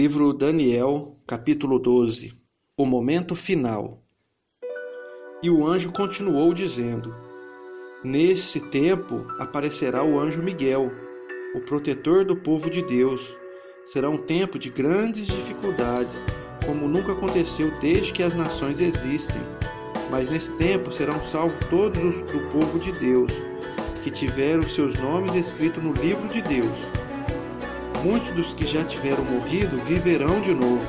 Livro Daniel, capítulo 12 O momento final. E o anjo continuou dizendo: Nesse tempo aparecerá o anjo Miguel, o protetor do povo de Deus. Será um tempo de grandes dificuldades, como nunca aconteceu desde que as nações existem. Mas nesse tempo serão salvos todos os do povo de Deus, que tiveram seus nomes escritos no livro de Deus. Muitos dos que já tiveram morrido viverão de novo.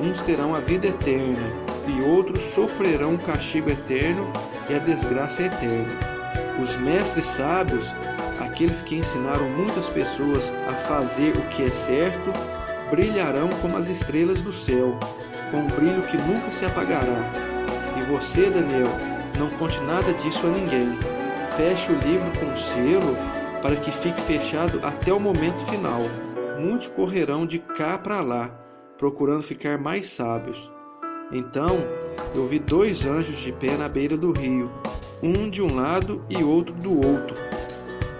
Uns terão a vida eterna, e outros sofrerão o castigo eterno e a desgraça eterna. Os mestres sábios, aqueles que ensinaram muitas pessoas a fazer o que é certo, brilharão como as estrelas do céu, com um brilho que nunca se apagará. E você, Daniel, não conte nada disso a ninguém. Feche o livro com selo para que fique fechado até o momento final muitos correrão de cá para lá, procurando ficar mais sábios. Então eu vi dois anjos de pé na beira do rio, um de um lado e outro do outro.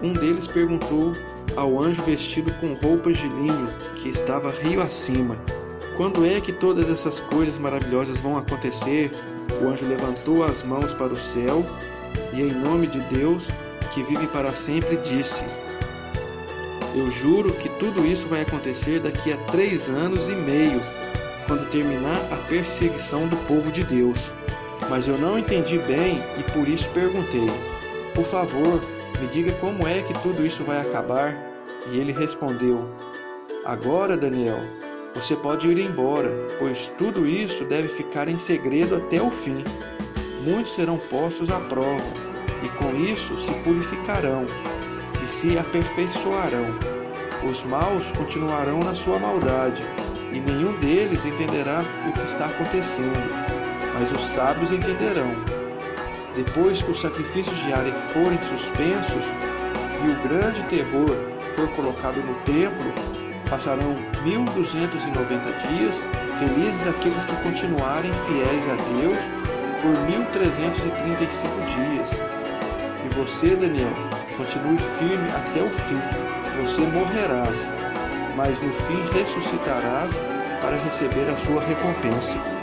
Um deles perguntou ao anjo vestido com roupas de linho, que estava rio acima: Quando é que todas essas coisas maravilhosas vão acontecer? O anjo levantou as mãos para o céu e, em nome de Deus, que vive para sempre, disse: eu juro que tudo isso vai acontecer daqui a três anos e meio, quando terminar a perseguição do povo de Deus. Mas eu não entendi bem e por isso perguntei: Por favor, me diga como é que tudo isso vai acabar? E ele respondeu: Agora, Daniel, você pode ir embora, pois tudo isso deve ficar em segredo até o fim. Muitos serão postos à prova, e com isso se purificarão se aperfeiçoarão. Os maus continuarão na sua maldade, e nenhum deles entenderá o que está acontecendo, mas os sábios entenderão. Depois que os sacrifícios diários forem suspensos e o grande terror for colocado no templo, passarão 1290 dias, felizes aqueles que continuarem fiéis a Deus por 1335 dias. E você, Daniel, Continue firme até o fim. Você morrerás, mas no fim ressuscitarás para receber a sua recompensa.